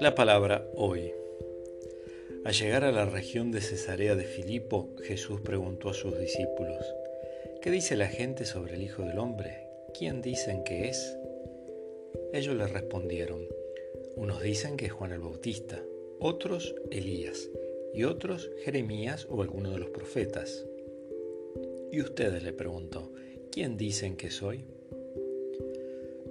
La palabra hoy. Al llegar a la región de Cesarea de Filipo, Jesús preguntó a sus discípulos, ¿qué dice la gente sobre el Hijo del Hombre? ¿Quién dicen que es? Ellos le respondieron, unos dicen que es Juan el Bautista, otros Elías, y otros Jeremías o alguno de los profetas. Y ustedes le preguntó, ¿quién dicen que soy?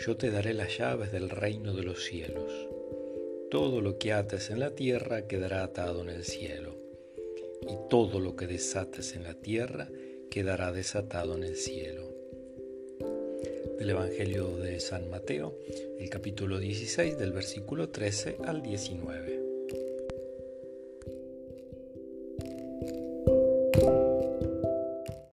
yo te daré las llaves del reino de los cielos. Todo lo que ates en la tierra quedará atado en el cielo, y todo lo que desates en la tierra quedará desatado en el cielo. Del Evangelio de San Mateo, el capítulo 16, del versículo 13 al 19.